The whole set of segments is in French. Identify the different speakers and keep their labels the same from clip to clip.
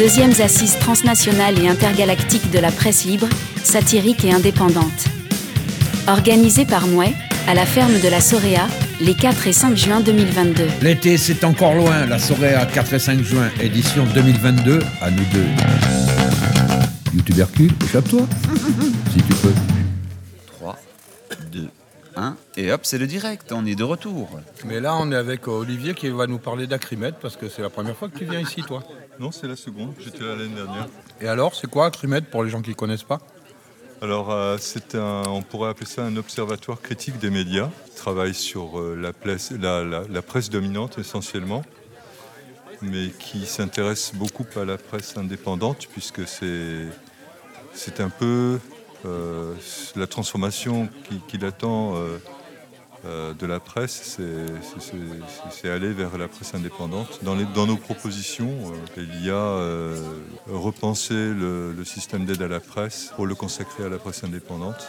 Speaker 1: Deuxièmes assises transnationales et intergalactiques de la presse libre, satirique et indépendante. Organisée par Mouet, à la ferme de la Soréa, les 4 et 5 juin 2022.
Speaker 2: L'été, c'est encore loin. La Soréa, 4 et 5 juin, édition 2022, à nous deux. YouTubercule, échappe-toi, si tu peux.
Speaker 3: 3, 2, 1, et hop, c'est le direct, on est de retour.
Speaker 4: Mais là, on est avec Olivier qui va nous parler d'Acrimed parce que c'est la première fois que tu viens ici, toi.
Speaker 5: Non, c'est la seconde, j'étais là l'année dernière.
Speaker 4: Et alors, c'est quoi Acrimed pour les gens qui ne connaissent pas
Speaker 5: Alors, euh, c'est un, on pourrait appeler ça un observatoire critique des médias. Il travaille sur euh, la, place- la- la- la presse dominante essentiellement, mais qui s'intéresse beaucoup à la presse indépendante, puisque c'est, c'est un peu euh, la transformation qui, qui l'attend euh, de la presse, c'est, aller vers la presse indépendante. Dans, les- dans nos propositions, euh, il y a euh, repenser le, le système d'aide à la presse pour le consacrer à la presse indépendante.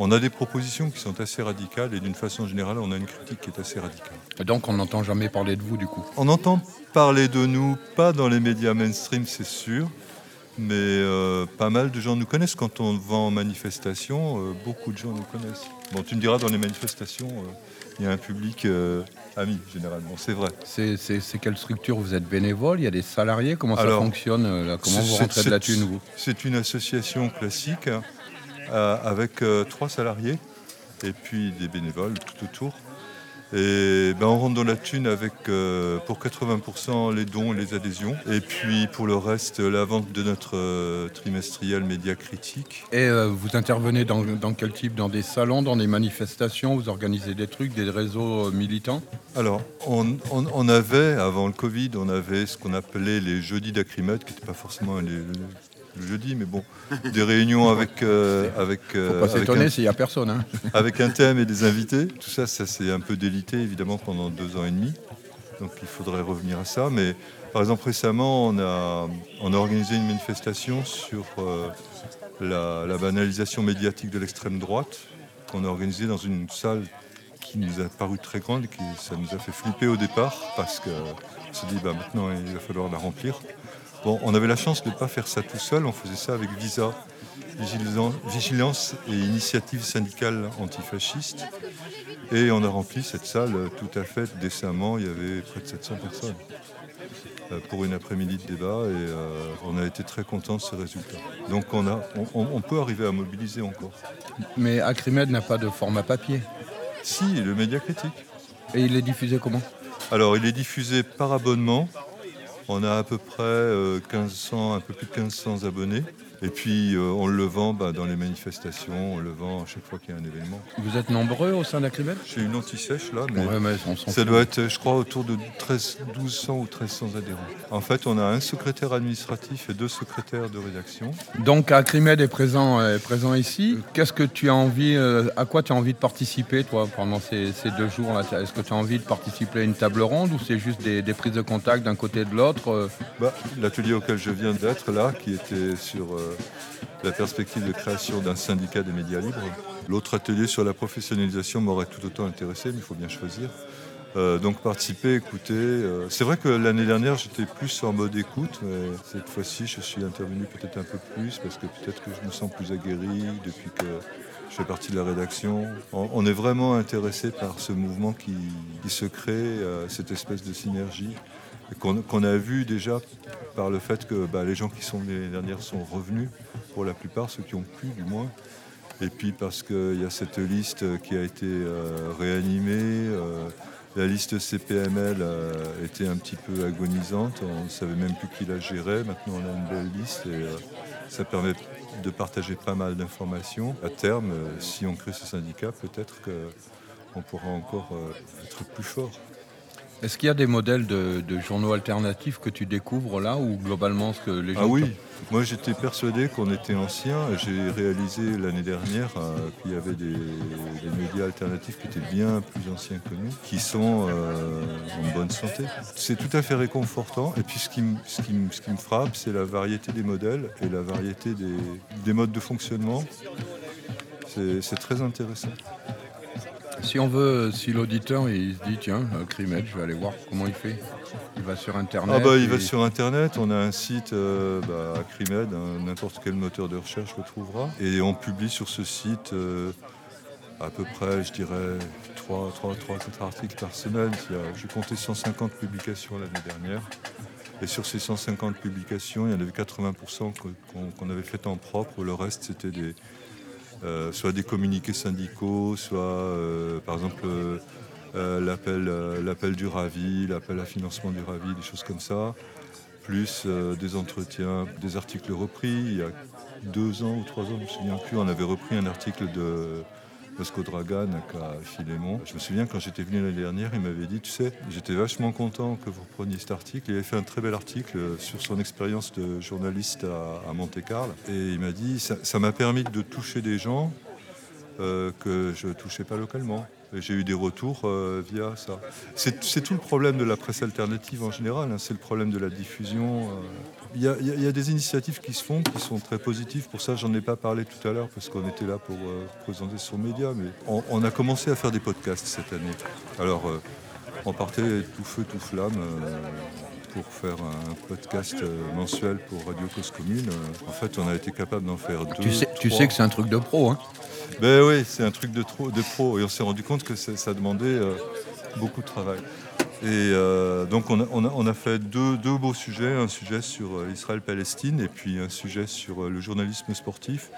Speaker 5: On a des propositions qui sont assez radicales et d'une façon générale, on a une critique qui est assez radicale.
Speaker 4: Et Donc, on n'entend jamais parler de vous, du coup?
Speaker 5: On entend parler de nous, pas dans les médias mainstream, c'est sûr, mais euh, pas mal de gens nous connaissent. Quand on va en manifestation, euh, beaucoup de gens nous connaissent. Bon, tu me diras, dans les manifestations, euh, il y a un public ami, généralement, c'est vrai.
Speaker 4: C'est quelle structure? Vous êtes bénévole? Il y a des salariés? Comment ça fonctionne là? Comment vous rentrez de la thune, vous?
Speaker 5: C'est une association classique avec trois salariés et puis des bénévoles tout autour. Et ben, on rentre dans la thune avec euh, pour 80% les dons et les adhésions. Et puis pour le reste, la vente de notre euh, trimestriel Média Critique.
Speaker 4: Et euh, vous intervenez dans, dans quel type? Dans des salons, dans des manifestations? Vous organisez des trucs, des réseaux militants?
Speaker 5: Alors, on, on- on avait, avant le Covid, on avait ce qu'on appelait les jeudis d'Acrimède, qui n'étaient pas forcément les, le jeudi, mais bon, des réunions avec, euh, avec, euh,
Speaker 4: Faut pas s'étonner
Speaker 5: un-
Speaker 4: s'il n'y a personne. hein.
Speaker 5: avec un thème et des invités. Tout ça, ça s'est un peu délité évidemment pendant deux ans et demi. Donc il faudrait revenir à ça. Mais par exemple récemment, on a, on a organisé une manifestation sur euh, la, la banalisation médiatique de l'extrême droite qu'on a organisée dans une salle qui nous a paru très grande et qui ça nous a fait flipper au départ parce qu'on s'est dit bah, maintenant il va falloir la remplir. Bon, on avait la chance de ne pas faire ça tout seul, on faisait ça avec Visa, Vigilan- Vigilance et Initiative syndicale antifasciste. Et on a rempli cette salle tout à fait décemment, il y avait près de 700 personnes euh, pour une après-midi de débat et euh, on a été très contents de ce résultat. Donc on, a, on, on- on peut arriver à mobiliser encore.
Speaker 4: Mais Acrimed n'a pas de format papier.
Speaker 5: Si, le média critique.
Speaker 4: Et il est diffusé comment?
Speaker 5: Alors, il est diffusé par abonnement. On a à peu près euh, 1500, un peu plus de 1500 abonnés. Et puis, euh, on le vend bah, dans les manifestations, on le vend à chaque fois qu'il y a un événement.
Speaker 4: Vous êtes nombreux au sein d'Acrimed
Speaker 5: J'ai une anti-sèche là, mais
Speaker 4: Ouais, mais
Speaker 5: ça doit être, je crois, autour de 13, 1200 ou 1300 adhérents. En fait, on a un secrétaire administratif et deux secrétaires de rédaction.
Speaker 4: Donc Acrimed est présent, est présent ici. Qu'est-ce que tu as envie, euh, à quoi tu as envie de participer toi pendant ces, ces deux jours là Est-ce que tu as envie de participer à une table ronde ou c'est juste des, des prises de contact d'un côté et de l'autre euh?
Speaker 5: Bah, L'atelier auquel je viens d'être là, qui était sur euh, la perspective de création d'un syndicat des médias libres. L'autre atelier sur la professionnalisation m'aurait tout autant intéressé, mais il faut bien choisir. Euh, donc participer, écouter. euh, c'est vrai que l'année dernière j'étais plus en mode écoute, mais cette fois-ci je suis intervenu peut-être un peu plus parce que peut-être que je me sens plus aguerri depuis que je fais partie de la rédaction. On, est vraiment intéressé par ce mouvement qui, se crée, euh, cette espèce de synergie qu'on a vu déjà par le fait que bah, les gens qui sont venus l'année dernière sont revenus, pour la plupart, ceux qui ont pu du moins. Et puis parce qu'il y a cette liste qui a été euh, réanimée, euh, la liste CPML euh, était un petit peu agonisante, on ne savait même plus qui la gérait, maintenant on a une belle liste et euh, ça permet de partager pas mal d'informations. À terme, euh, si on crée ce syndicat, peut-être qu'on pourra encore euh, être plus fort.
Speaker 4: Est-ce qu'il y a des modèles de, de journaux alternatifs que tu découvres là ou globalement ce que les gens
Speaker 5: Ah oui, moi j'étais persuadé qu'on était ancien. J'ai réalisé l'année dernière euh, qu'il y avait des, des médias alternatifs qui étaient bien plus anciens que nous, qui sont euh, en bonne santé. C'est tout à fait réconfortant. Et puis ce qui, me- ce qui me- ce qui me frappe, c'est la variété des modèles et la variété des, des modes de fonctionnement. C'est très intéressant.
Speaker 4: Si on veut, si l'auditeur il se dit tiens, euh, Crimed, je vais aller voir comment il fait. Il va sur internet.
Speaker 5: Ah bah, il
Speaker 4: et-
Speaker 5: va sur internet, on a un site euh, bah, Acrimed, hein, n'importe quel moteur de recherche le trouvera. Et on publie sur ce site euh, à peu près, je dirais, 3, 3, 3 4 articles par semaine. J'ai compté 150 publications l'année dernière. Et sur ces 150 publications, il y en avait 80% que- qu'on qu'on avait fait en propre. Le reste, c'était des, euh, soit des communiqués syndicaux, soit euh, par exemple euh, l'appel du Ravi, l'appel à financement du Ravi, des choses comme ça, plus des entretiens, des articles repris. Il y a deux ans ou trois ans, je ne me souviens plus, on avait repris un article de Vasco Dragan à Philémon. Je me souviens quand j'étais venu l'année dernière, il m'avait dit, tu sais, j'étais vachement content que vous repreniez cet article. Il avait fait un très bel article sur son expérience de journaliste à, Monte-Carlo. Et il m'a dit, ça ça m'a permis de toucher des gens euh, que je ne touchais pas localement. J'ai eu des retours euh, via ça. C'est tout le problème de la presse alternative en général, hein, c'est le problème de la diffusion. euh. Il y, a- des initiatives qui se font, qui sont très positives. Pour ça, j'en ai pas parlé tout à l'heure parce qu'on était là pour euh, présenter son média. Mais on, on a commencé à faire des podcasts cette année. Alors, euh, on partait tout feu, tout flamme. Pour faire un podcast euh, mensuel pour Radio Cause Commune. Euh, En fait, on a été capable d'en faire deux.
Speaker 4: Tu sais, tu sais que c'est un truc de pro. Hein.
Speaker 5: Ben oui, c'est un truc de, trop, de pro. Et on s'est rendu compte que ça, demandait euh, beaucoup de travail. Et euh, donc on a, on a- on a fait deux, deux beaux sujets, un sujet sur Israël-Palestine et puis un sujet sur le journalisme sportif.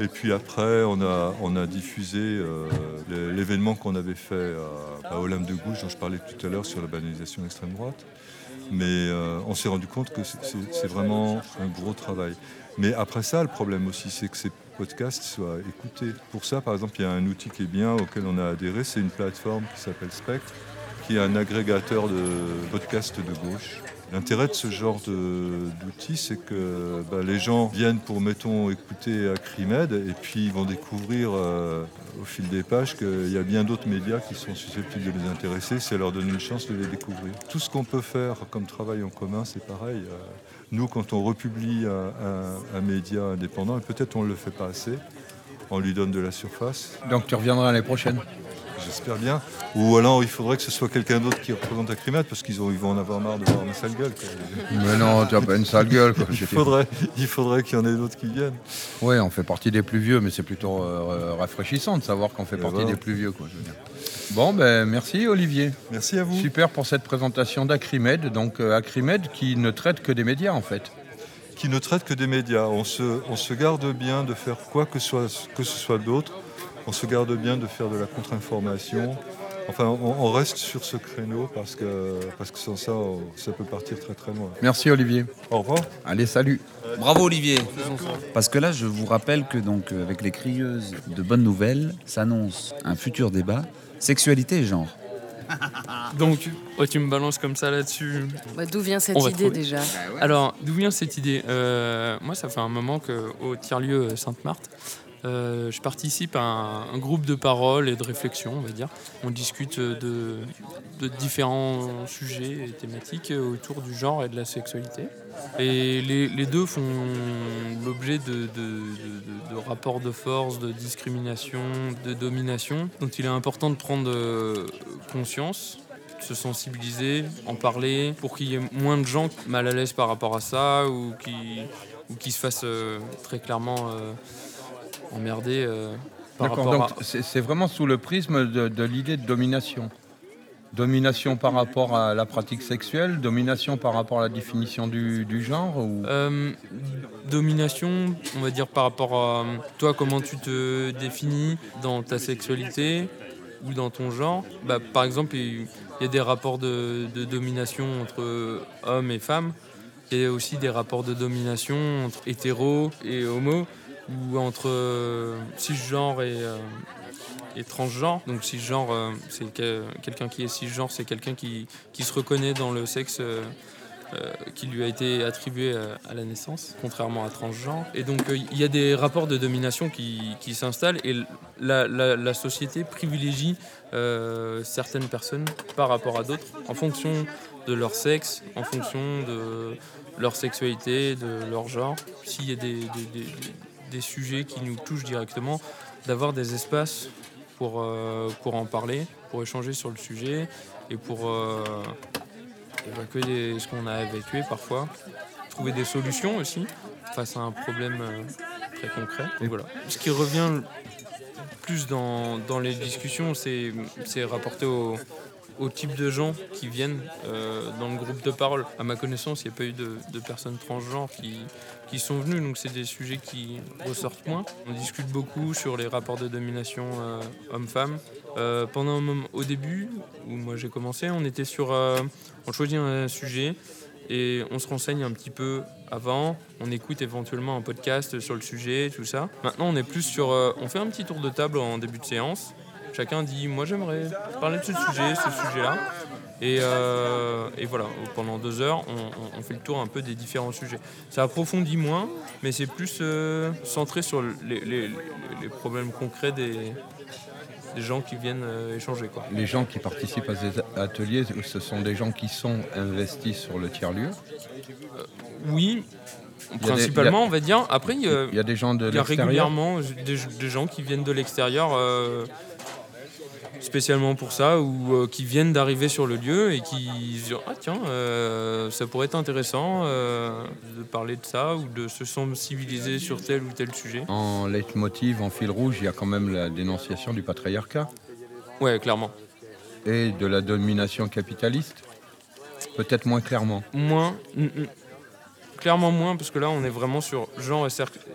Speaker 5: Et puis après, on a, on a diffusé euh, l'é- l'événement qu'on avait fait à, à Olympe de Gouges, dont je parlais tout à l'heure sur la banalisation de l'extrême droite. Mais euh, on s'est rendu compte que c'est- vraiment un gros travail. Mais après ça, le problème aussi, c'est que ces podcasts soient écoutés. Pour ça, par exemple, il y a un outil qui est bien, auquel on a adhéré, c'est une plateforme qui s'appelle Spectre, un agrégateur de podcasts de gauche. L'intérêt de ce genre de- d'outil, c'est que bah, les gens viennent pour, mettons, écouter Acrimed, et puis ils vont découvrir euh, au fil des pages qu'il y a bien d'autres médias qui sont susceptibles de les intéresser, c'est leur donner une chance de les découvrir. Tout ce qu'on peut faire comme travail en commun, c'est pareil. Euh, Nous, quand on republie un, un- un média indépendant, et peut-être on ne le fait pas assez, on lui donne de la surface,
Speaker 4: Donc tu reviendras l'année prochaine.
Speaker 5: J'espère bien. Ou alors il faudrait que ce soit quelqu'un d'autre qui représente Acrimed, parce qu'ils ont- ils vont en avoir marre de voir ma sale gueule. quoi.
Speaker 4: Mais non, tu as pas une sale gueule. Quoi.
Speaker 5: Il faudrait, il faudrait qu'il y en ait d'autres qui viennent.
Speaker 4: Oui, on fait partie des plus vieux, mais c'est plutôt euh, rafraîchissant de savoir qu'on fait
Speaker 5: Et
Speaker 4: partie
Speaker 5: voilà.
Speaker 4: des plus vieux. Quoi, je veux dire. Bon, ben merci Olivier.
Speaker 5: Merci à vous.
Speaker 4: Super pour cette présentation d'Acrimed. Donc euh, Acrimed qui ne traite que des médias en fait.
Speaker 5: Qui ne traite que des médias. On se, on se garde bien de faire quoi que, soit, que ce soit d'autre. On se garde bien de faire de la contre-information. Enfin, on, on reste sur ce créneau parce que, parce que sans ça, on- ça peut partir très très loin.
Speaker 4: Merci Olivier.
Speaker 5: Au revoir.
Speaker 4: Allez, salut.
Speaker 3: Bravo Olivier Parce que là, je vous rappelle que donc euh, avec les crieuses de bonnes nouvelles, s'annonce un futur débat sexualité et genre.
Speaker 6: Donc, ouais, tu me balances comme ça là-dessus.
Speaker 7: Bah, D'où vient cette idée
Speaker 6: trouver.
Speaker 7: déjà?
Speaker 6: Alors, d'où vient cette idée? Euh, Moi, ça fait un moment qu'au tiers-lieu Sainte-Marthe, euh, je participe à un, groupe de parole et de réflexion, on va dire. On discute de, différents sujets et thématiques autour du genre et de la sexualité. Et les, deux font l'objet de, rapports de force, de discrimination, de domination, dont il est important de prendre euh, conscience de se sensibiliser, en parler, pour qu'il y ait moins de gens mal à l'aise par rapport à ça ou qui, se fassent euh, très clairement euh, par
Speaker 4: D'accord,
Speaker 6: rapport
Speaker 4: donc
Speaker 6: à...
Speaker 4: c'est vraiment sous le prisme de, de l'idée de domination. Domination par rapport à la pratique sexuelle, domination par rapport à la définition du, du genre ou...
Speaker 6: Euh, domination, on va dire par rapport à toi, comment tu te définis dans ta sexualité ou dans ton genre. Bah, par exemple, il y a des rapports de, de domination entre hommes et femmes. Il y a aussi des rapports de domination entre hétéros et homo ou entre euh, cisgenre et, euh, et transgenre. Donc cisgenre, euh, c'est que- quelqu'un qui est cisgenre, c'est quelqu'un qui, se reconnaît dans le sexe qui lui a été attribué à la naissance, contrairement à transgenre. Et donc il y a des rapports de domination qui, s'installent et la, société privilégie certaines personnes par rapport à d'autres en fonction de leur sexe, en fonction de leur sexualité, de leur genre. S'il y a des- des sujets qui nous touchent directement, d'avoir des espaces pour, euh, pour en parler, pour échanger sur le sujet et pour euh, ce qu'on a évacué parfois, trouver des solutions aussi face à un problème euh, très concret. Donc voilà. Ce qui revient plus dans, dans les discussions, c'est rapporté au, au type de gens qui viennent euh, dans le groupe de parole. À ma connaissance, il n'y a pas eu de, personnes transgenres qui, qui sont venues, donc c'est des sujets qui ressortent moins. On discute beaucoup sur les rapports de domination euh, homme-femme. Euh, pendant au début, où moi j'ai commencé, on était sur, on choisit un sujet et on se renseigne un petit peu avant, on écoute éventuellement un podcast sur le sujet, tout ça. Maintenant, on est plus sur, on fait un petit tour de table en début de séance. Chacun dit, moi j'aimerais parler de ce sujet, ce sujet-là. Et, euh, et voilà, pendant deux heures, on, fait le tour un peu des différents sujets. Ça approfondit moins, mais c'est plus euh, centré sur les, les- les problèmes concrets des, des gens qui viennent euh, échanger. Quoi.
Speaker 4: Les gens qui participent à ces ateliers, ce sont des gens qui sont investis sur le tiers-lieu?
Speaker 6: Oui, principalement,
Speaker 4: a-
Speaker 6: on va dire. Après, il y a,
Speaker 4: des gens de
Speaker 6: il y a
Speaker 4: l'extérieur.
Speaker 6: régulièrement des, des gens qui viennent de l'extérieur euh, spécialement pour ça ou euh, qui viennent d'arriver sur le lieu et qui se disent ah tiens euh, ça pourrait être intéressant euh, de parler de ça ou de se sensibiliser sur tel ou tel sujet.
Speaker 4: En leitmotiv, en fil rouge, il y a quand même la dénonciation du patriarcat
Speaker 6: Ouais clairement.
Speaker 4: et de la domination capitaliste. Peut-être moins clairement.
Speaker 6: Moins mm, mm. clairement moins parce que là on est vraiment sur genre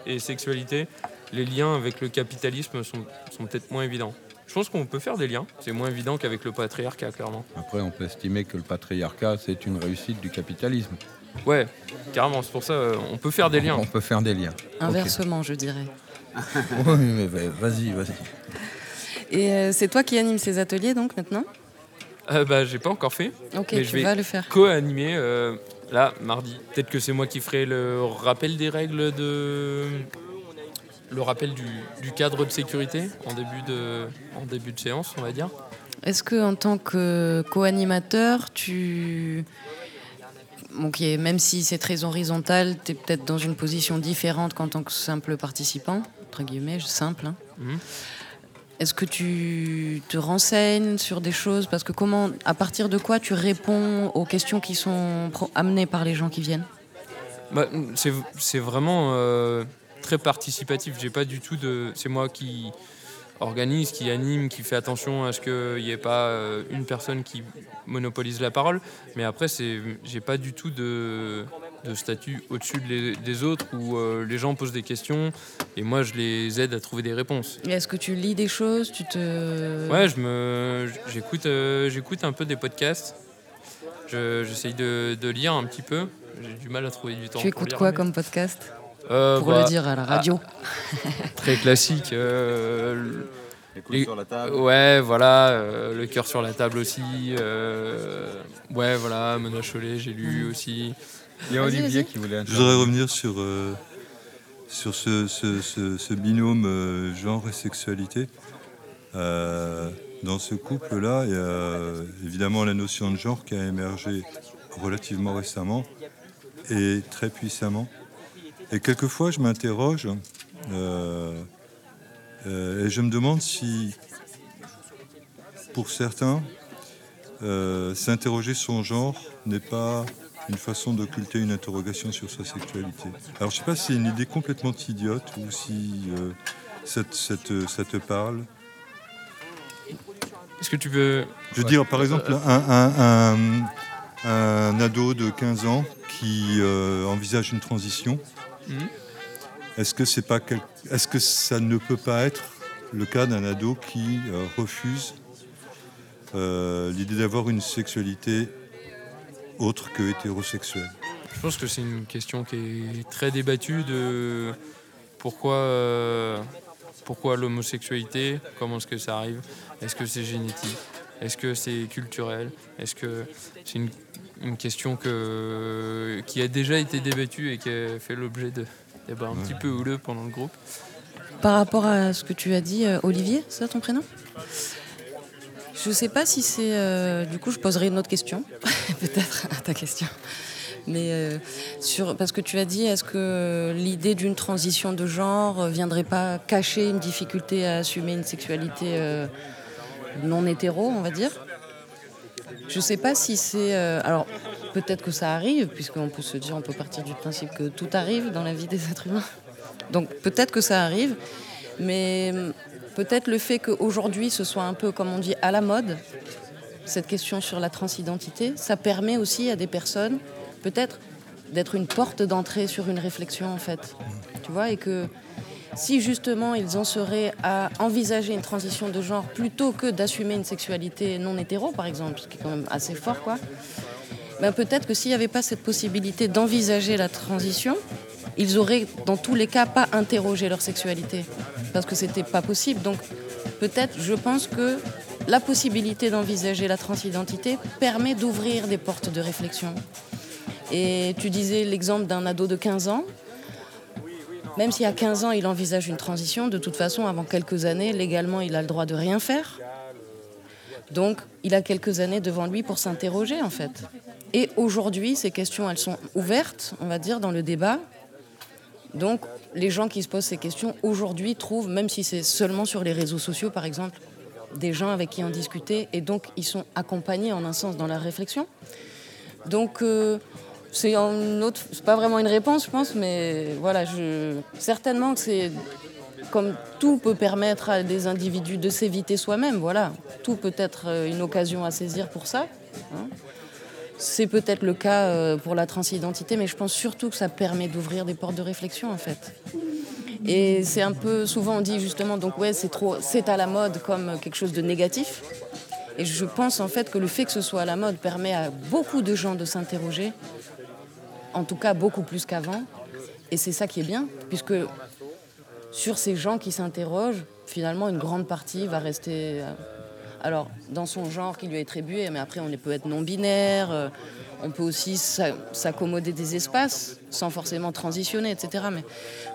Speaker 6: et, sexualité. Les liens avec le capitalisme sont, sont peut-être moins évidents. Je pense qu'on peut faire des liens. C'est moins évident qu'avec le patriarcat, clairement.
Speaker 4: Après, on peut estimer que le patriarcat, c'est une réussite du capitalisme.
Speaker 6: Ouais, carrément, c'est pour ça, euh, on peut faire des liens.
Speaker 4: On peut faire des liens.
Speaker 7: Inversement, je dirais.
Speaker 4: Oui, mais va- vas-y, vas-y.
Speaker 7: Et euh, c'est toi qui anime ces ateliers donc maintenant?
Speaker 6: Euh, bah, j'ai pas encore fait.
Speaker 7: Ok,
Speaker 6: Mais
Speaker 7: tu
Speaker 6: je vais
Speaker 7: vas le faire.
Speaker 6: Co-animer, euh, là, mardi. Peut-être que c'est moi qui ferai le rappel des règles de. Le rappel du, du cadre de sécurité en début de, en début de séance, on va dire.
Speaker 7: Est-ce que en tant que co-animateur, tu même si c'est très horizontal, tu es peut-être dans une position différente qu'en tant que simple participant, entre guillemets, simple. hein.
Speaker 6: Mhm.
Speaker 7: Est-ce que tu te renseignes sur des choses? Parce que comment, à partir de quoi tu réponds aux questions qui sont amenées par les gens qui viennent?
Speaker 6: Bah, c'est c'est vraiment euh, très participatif. J'ai pas du tout de. C'est moi qui organise, qui anime, qui fait attention à ce qu'il n'y ait pas euh, une personne qui monopolise la parole. Mais après, c'est j'ai pas du tout de, de statut au-dessus de des autres où euh, les gens posent des questions et moi je les aide à trouver des réponses.
Speaker 7: Est-ce que tu lis des choses Tu te
Speaker 6: Ouais, je me, j'écoute, euh, j'écoute un peu des podcasts. Je- J'essaye de, de lire un petit peu. J'ai du mal à trouver du temps.
Speaker 7: Tu
Speaker 6: pour
Speaker 7: écoutes
Speaker 6: lire,
Speaker 7: quoi
Speaker 6: mais-
Speaker 7: comme podcast?
Speaker 6: Euh,
Speaker 7: Pour
Speaker 6: bah,
Speaker 7: le dire à la radio.
Speaker 6: Très classique. euh, le-
Speaker 3: Les
Speaker 6: Les-
Speaker 3: sur la table.
Speaker 6: ouais, voilà. euh, le cœur sur la table aussi. euh, ouais, voilà. Mona Chollet, j'ai lu aussi.
Speaker 4: Il y a Olivier qui voulait
Speaker 5: Je voudrais revenir sur, euh, sur ce, ce- ce- ce binôme euh, genre et sexualité. Euh, dans ce couple-là, il y a évidemment la notion de genre qui a émergé relativement récemment et très puissamment. Et quelquefois, je m'interroge euh, euh, et je me demande si, pour certains, euh, s'interroger son genre n'est pas une façon d'occulter une interrogation sur sa sexualité. Alors je sais pas si c'est une idée complètement idiote ou si euh, ça, te- ça te- ça te parle.
Speaker 6: Est-ce que tu peux.
Speaker 5: Je veux dire, par exemple, un, un- un- un ado de 15 ans qui euh, envisage une transition,
Speaker 6: Mhm.
Speaker 5: est-ce que, pas est-ce que ça ne peut pas être le cas d'un ado qui euh, refuse euh, l'idée d'avoir une sexualité autre que hétérosexuelle?
Speaker 6: Je pense que c'est une question qui est très débattue de pourquoi, euh, pourquoi l'homosexualité, comment est-ce que ça arrive, est-ce que c'est génétique, est-ce que c'est culturel, est-ce que c'est une, une question que, qui a déjà été débattue et qui a fait l'objet de débats un petit peu houleux pendant le groupe?
Speaker 7: Par rapport à ce que tu as dit, euh, Olivier, c'est ça ton prénom? Je sais pas si c'est. euh, du coup, je poserai une autre question, peut-être à ta question. Mais euh, sur, parce que tu as dit, est-ce que l'idée d'une transition de genre viendrait pas cacher une difficulté à assumer une sexualité euh, non hétéro, on va dire Je sais pas si c'est. euh, alors, peut-être que ça arrive, puisqu'on peut se dire, on peut partir du principe que tout arrive dans la vie des êtres humains. Donc, peut-être que ça arrive, mais hum, peut-être le fait qu'aujourd'hui ce soit un peu, comme on dit, à la mode, cette question sur la transidentité, ça permet aussi à des personnes, peut-être, d'être une porte d'entrée sur une réflexion, en fait. Tu vois, et que si justement ils en seraient à envisager une transition de genre plutôt que d'assumer une sexualité non hétéro, par exemple, ce qui est quand même assez fort, quoi, ben peut-être que s'il n'y avait pas cette possibilité d'envisager la transition, ils auraient dans tous les cas pas interrogé leur sexualité parce que c'était pas possible. Donc peut-être, je pense que la possibilité d'envisager la transidentité permet d'ouvrir des portes de réflexion. Et tu disais l'exemple d'un ado de 15 ans. Même si à 15 ans il envisage une transition, de toute façon, avant quelques années, légalement, il a le droit de rien faire. Donc, il a quelques années devant lui pour s'interroger, en fait. Et aujourd'hui, ces questions, elles sont ouvertes, on va dire, dans le débat. Donc, les gens qui se posent ces questions aujourd'hui trouvent, même si c'est seulement sur les réseaux sociaux, par exemple, des gens avec qui en discuter, et donc ils sont accompagnés en un sens dans la réflexion. Donc, euh, c'est un pas vraiment une réponse, je pense, mais voilà, certainement que c'est comme tout peut permettre à des individus de s'éviter soi-même, voilà, tout peut être euh, une occasion à saisir pour ça. hein. C'est peut-être le cas euh, pour la transidentité, mais je pense surtout que ça permet d'ouvrir des portes de réflexion en fait. Et c'est un peu souvent dit justement donc ouais c'est c'est à la mode comme quelque chose de négatif. Et je pense en fait que le fait que ce soit à la mode permet à beaucoup de gens de s'interroger, en tout cas beaucoup plus qu'avant. Et c'est ça qui est bien, puisque sur ces gens qui s'interrogent, finalement une grande partie va rester euh, alors dans son genre qui lui est attribué, mais après on peut être non binaire, euh, on peut aussi s'a- s'accommoder des espaces sans forcément transitionner, etc. Mais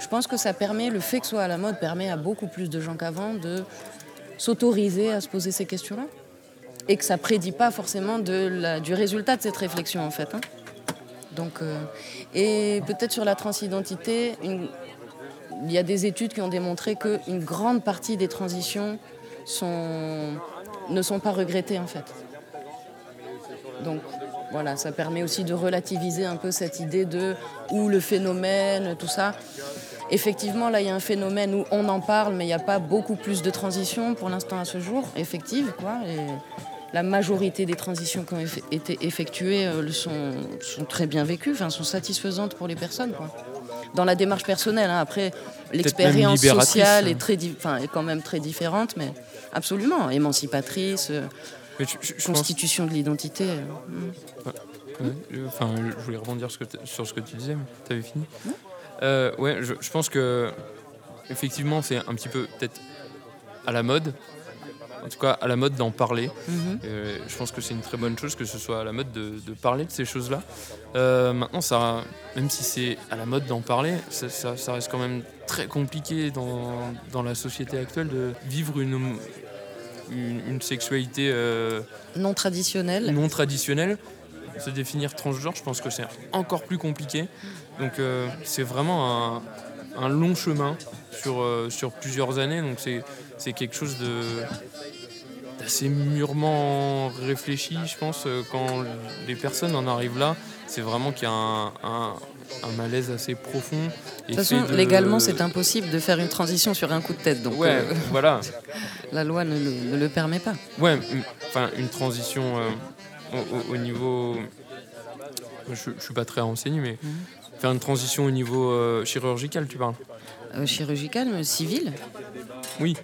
Speaker 7: je pense que ça permet, le fait que ce soit à la mode permet à beaucoup plus de gens qu'avant de s'autoriser à se poser ces questions-là. Et que ça prédit pas forcément du résultat de cette réflexion en fait. hein. Donc, euh, et peut-être sur la transidentité, il y a des études qui ont démontré qu'une grande partie des transitions ne sont pas regrettées en fait. Donc voilà, ça permet aussi de relativiser un peu cette idée de où le phénomène, tout ça. Effectivement, là, il y a un phénomène où on en parle, mais il n'y a pas beaucoup plus de transitions pour l'instant à ce jour, effectives, quoi. La majorité des transitions qui ont eff- été effectuées euh, le sont, sont très bien vécues, enfin, sont satisfaisantes pour les personnes, quoi. Dans la démarche personnelle, hein. après, l'expérience sociale
Speaker 6: hein.
Speaker 7: est, très di- enfin, est quand même très différente, mais absolument, émancipatrice, euh,
Speaker 6: Mais je- je- je pense-
Speaker 7: constitution de l'identité. euh, mm.
Speaker 6: Ouais, Enfin, je voulais rebondir sur ce que t- sur ce que tu disais, mais tu avais fini Euh, Ouais, je, je pense que effectivement, c'est un petit peu peut-être à la mode. En tout cas, à la mode d'en parler.
Speaker 7: Mhm.
Speaker 6: Euh, je pense que c'est une très bonne chose que ce soit à la mode de, de parler de ces choses-là. Euh, maintenant, ça, même si c'est à la mode d'en parler, ça, ça- ça reste quand même très compliqué dans, dans la société actuelle de vivre une, une, une sexualité euh,
Speaker 7: Non traditionnelle.
Speaker 6: non traditionnelle. Se définir transgenre, je pense que c'est encore plus compliqué. Donc c'est vraiment un, un long chemin sur, euh, sur plusieurs années. Donc c'est c'est quelque chose de d'assez mûrement réfléchi, je pense, euh, quand les personnes en arrivent là. C'est vraiment qu'il y a un, un- un malaise assez profond.
Speaker 7: De toute façon, légalement, c'est impossible de faire une transition sur un coup de tête. Donc,
Speaker 6: Ouais,
Speaker 7: euh,
Speaker 6: voilà.
Speaker 7: la loi ne, le- ne le permet pas.
Speaker 6: Ouais, enfin une transition euh, au, au- au niveau. Je, je suis pas très renseigné, mais
Speaker 7: Mhm.
Speaker 6: faire une transition au niveau euh, chirurgical, tu parles?
Speaker 7: Chirurgical, mais civil,
Speaker 6: Oui.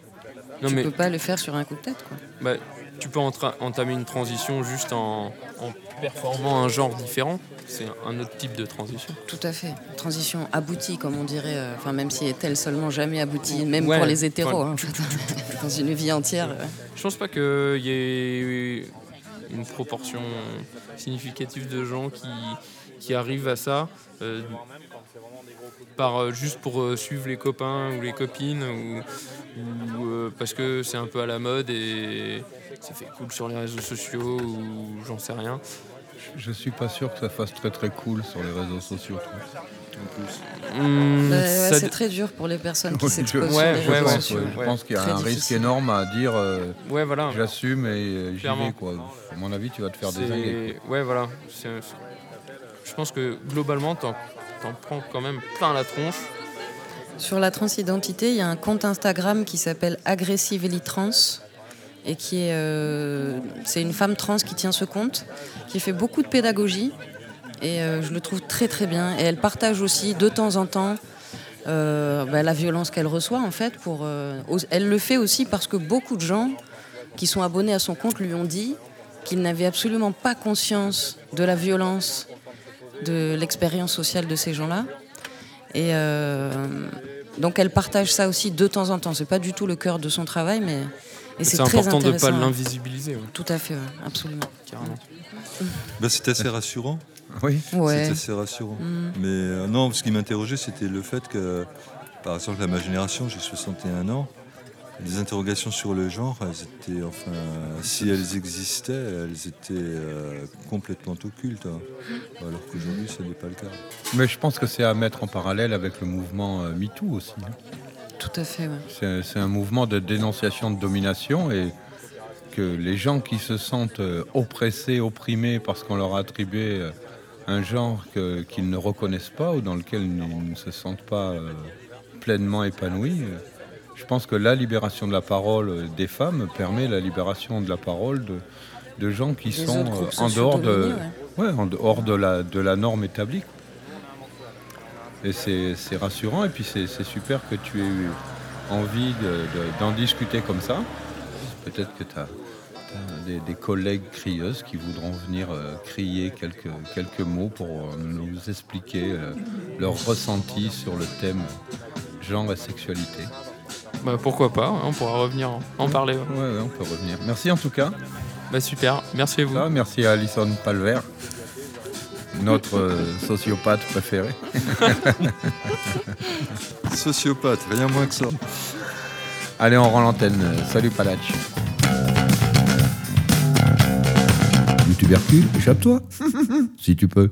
Speaker 6: Non
Speaker 7: tu
Speaker 6: mais
Speaker 7: peux pas le faire sur un coup de tête. Quoi.
Speaker 6: bah, tu peux entamer une transition juste en, en performant un genre différent. C'est un autre type de transition.
Speaker 7: Tout à fait. Transition aboutie, comme on dirait. euh, Enfin, même si est-elle seulement jamais aboutie, même
Speaker 6: Ouais,
Speaker 7: pour les hétéros. hein, en fait. Dans une vie entière. euh.
Speaker 6: Je pense pas qu'il y ait une proportion significative de gens qui, qui arrivent à ça euh, par, euh, juste pour euh, suivre les copains ou les copines ou, parce que c'est un peu à la mode et ça fait cool sur les réseaux sociaux ou j'en sais rien.
Speaker 4: Je suis pas sûr que ça fasse très très cool sur les réseaux sociaux. toi.
Speaker 7: Bah, ouais,
Speaker 6: ça
Speaker 7: c'est très dur pour les personnes qui s'exposent
Speaker 4: je-
Speaker 6: Ouais, ouais,
Speaker 4: pense, je pense qu'il y a
Speaker 7: Très
Speaker 4: un risque énorme à dire euh,
Speaker 6: Ouais, voilà.
Speaker 4: j'assume et euh, j'y vais. Quoi. À mon avis, tu vas te faire désinguer.
Speaker 6: Ouais, voilà. Je pense que globalement, t'en prends quand même plein la tronche.
Speaker 7: Sur la transidentité, il y a un compte Instagram qui s'appelle Aggressively Trans et qui est, euh, c'est une femme trans qui tient ce compte, qui fait beaucoup de pédagogie et euh, je le trouve très très bien. Et elle partage aussi de temps en temps euh, bah, la violence qu'elle reçoit en fait. Pour, elle le fait aussi parce que beaucoup de gens qui sont abonnés à son compte lui ont dit qu'ils n'avaient absolument pas conscience de la violence, de l'expérience sociale de ces gens-là. Et donc elle partage ça aussi de temps en temps. C'est pas du tout le cœur de son travail, mais et
Speaker 6: C'est important de pas
Speaker 7: intéressant.
Speaker 6: l'invisibiliser, ouais,
Speaker 7: Tout à fait, ouais, absolument.
Speaker 6: carrément.
Speaker 5: Ben, c'est assez rassurant.
Speaker 4: Oui.
Speaker 7: Ouais.
Speaker 5: C'est assez rassurant.
Speaker 7: Mm.
Speaker 5: Mais euh, non, ce qui m'interrogeait, c'était le fait que, par exemple, à ma génération, j'ai 61 ans, les interrogations sur le genre, elles étaient, enfin, si elles existaient, elles étaient euh, complètement occultes. hein. Alors qu'aujourd'hui, ce n'est pas le cas.
Speaker 4: Mais je pense que c'est à mettre en parallèle avec le mouvement euh, MeToo aussi. hein.
Speaker 7: Tout à fait, ouais.
Speaker 4: C'est un mouvement de dénonciation de domination et que les gens qui se sentent euh, oppressés, opprimés parce qu'on leur a attribué euh, un genre qu'ils ne reconnaissent pas ou dans lequel ils ne se sentent pas euh, pleinement épanouis, je pense que la libération de la parole des femmes permet la libération de la parole de, de gens qui
Speaker 7: Les
Speaker 4: sont dehors de, ouais, en dehors de la, de la norme établie. Et c'est rassurant et puis c'est super que tu aies eu envie de- de- d'en discuter comme ça. Peut-être que tu as, des, des collègues crieuses qui voudront venir euh, crier quelques, quelques mots pour euh, nous expliquer euh, leur ressenti sur le thème genre et sexualité.
Speaker 6: Bah, pourquoi pas, on pourra revenir en, parler. ouais.
Speaker 4: Ouais, ouais, on peut revenir. Merci en tout cas.
Speaker 6: Bah, super, merci à vous.
Speaker 4: Merci à Alison Palver, notre euh, sociopathe préféré.
Speaker 5: Sociopathe, rien moins que ça.
Speaker 4: Allez, on rend l'antenne. Salut Palach. Du tubercule, échappe-toi. si tu peux.